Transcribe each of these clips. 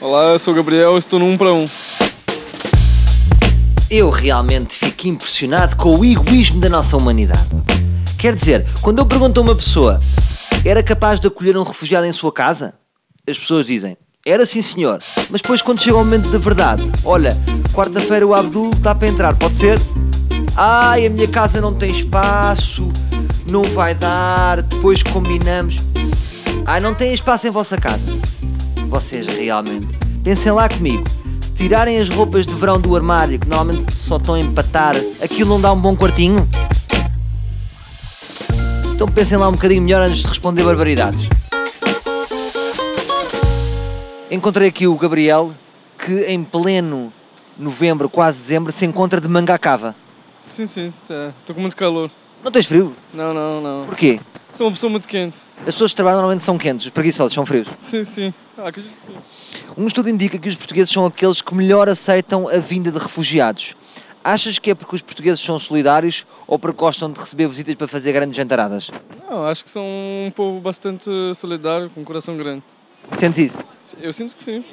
Olá, eu sou o Gabriel, estou no 1 para 1. Eu realmente fico impressionado com o egoísmo da nossa humanidade. Quer dizer, quando eu pergunto a uma pessoa, era capaz de acolher um refugiado em sua casa? As pessoas dizem, era sim senhor. Mas depois quando chega o momento da verdade, olha, quarta-feira o Abdul está para entrar, pode ser? Ai, a minha casa não tem espaço, não vai dar, depois combinamos. Ai, não tem espaço em vossa casa. Realmente, pensem lá comigo. Se tirarem as roupas de verão do armário, que normalmente só estão a empatar, aquilo não dá um bom quartinho? Então pensem lá um bocadinho melhor antes de responder barbaridades. Encontrei aqui o Gabriel, que em pleno novembro, quase dezembro, se encontra de manga à cava. Sim, sim, tá. estou com muito calor. Não tens frio? Não, não, não. Porquê? Sou uma pessoa muito quente. As pessoas que trabalham normalmente são quentes, os preguiçosos são frios. Sim, sim. Ah, que sim. Um estudo indica que os portugueses são aqueles que melhor aceitam a vinda de refugiados. Achas que é porque os portugueses são solidários ou porque gostam de receber visitas para fazer grandes jantaradas? Não, acho que são um povo bastante solidário, com um coração grande. Sentes isso? Eu sinto que sim.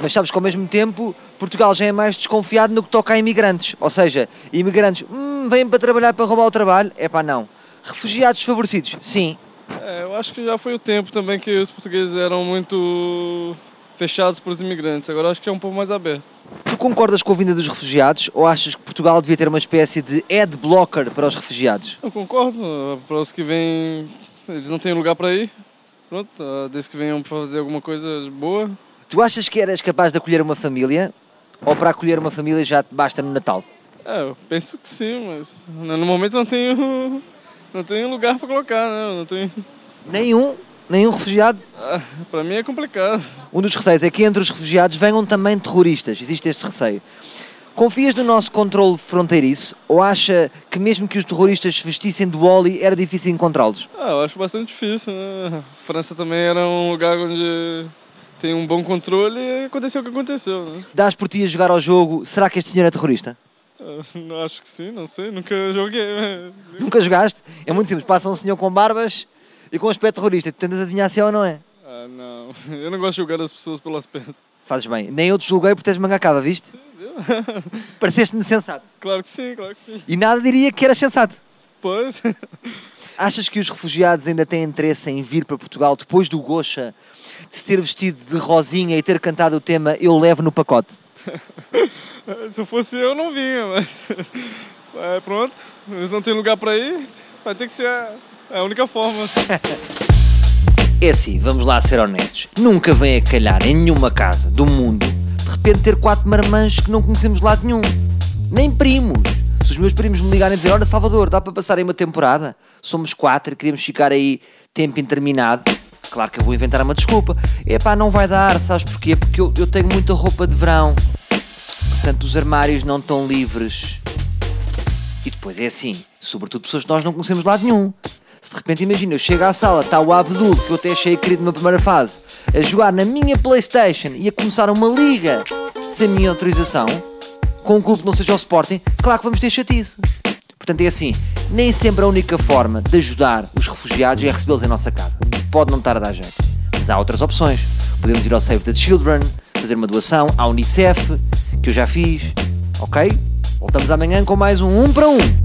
Mas sabes que ao mesmo tempo Portugal já é mais desconfiado no que toca a imigrantes. Ou seja, imigrantes, hum, vêm para trabalhar para roubar o trabalho? É pá, não. Refugiados desfavorecidos? Sim. É, eu acho que já foi o tempo também que os portugueses eram muito fechados para os imigrantes. Agora acho que é um povo mais aberto. Tu concordas com a vinda dos refugiados ou achas que Portugal devia ter uma espécie de ad blocker para os refugiados? Eu concordo. Para os que vêm, eles não têm lugar para ir. Pronto, ah, desde que venham para fazer alguma coisa boa. Tu achas que eras capaz de acolher uma família ou para acolher uma família já te basta no Natal? É, eu penso que sim, mas no momento não tenho, não tenho lugar para colocar, né? Não tenho... Nenhum, nenhum refugiado. Ah, para mim é complicado. Um dos receios é que entre os refugiados venham também terroristas. Existe este receio. Confias no nosso controle fronteiriço ou acha que mesmo que os terroristas se vestissem do Wally era difícil encontrá-los? Ah, eu acho bastante difícil, né? A França também era um lugar onde tem um bom controle e aconteceu o que aconteceu, né? Dás por ti a jogar ao jogo, será que este senhor é terrorista? Acho que sim, não sei, nunca joguei. Nunca jogaste? É muito simples, passa um senhor com barbas e com aspecto terrorista. Tu tentas adivinhar se é ou não é? Ah, não. Eu não gosto de julgar as pessoas pelo aspecto. Fazes bem. Nem eu te julguei por teres manga cava, viste? Pareceste-me sensato. Claro que sim, claro que sim. E nada diria que era sensato. Pois. Achas que os refugiados ainda têm interesse em vir para Portugal depois do Gocha, de se ter vestido de rosinha e ter cantado o tema Eu Levo no Pacote? Se eu fosse eu, não vinha, mas. É, pronto, eles não têm lugar para ir, vai ter que ser a, a única forma. É assim, vamos lá ser honestos. Nunca vem a calhar em nenhuma casa do mundo de repente ter quatro marmãs que não conhecemos de lado nenhum. Nem primos. Se os meus primos me ligarem e dizer, olha Salvador, dá para passar aí uma temporada? Somos quatro, queremos ficar aí tempo interminado. Claro que eu vou inventar uma desculpa. Epá, não vai dar, sabes porquê? Porque eu, eu tenho muita roupa de verão. Portanto, os armários não estão livres. E depois é assim, sobretudo pessoas que nós não conhecemos de lado nenhum. Se de repente imagina, eu chego à sala, está o Abdul, que eu até achei querido na primeira fase, a jogar na minha Playstation e a começar uma liga sem minha autorização, com um clube que não seja o Sporting, claro que vamos ter chatice. Portanto é assim, nem sempre a única forma de ajudar os refugiados é recebê-los em nossa casa. Pode não estar a dar jeito. Mas há outras opções. Podemos ir ao Save the Children, fazer uma doação, à Unicef, que eu já fiz, ok? Voltamos amanhã com mais um 1 para 1.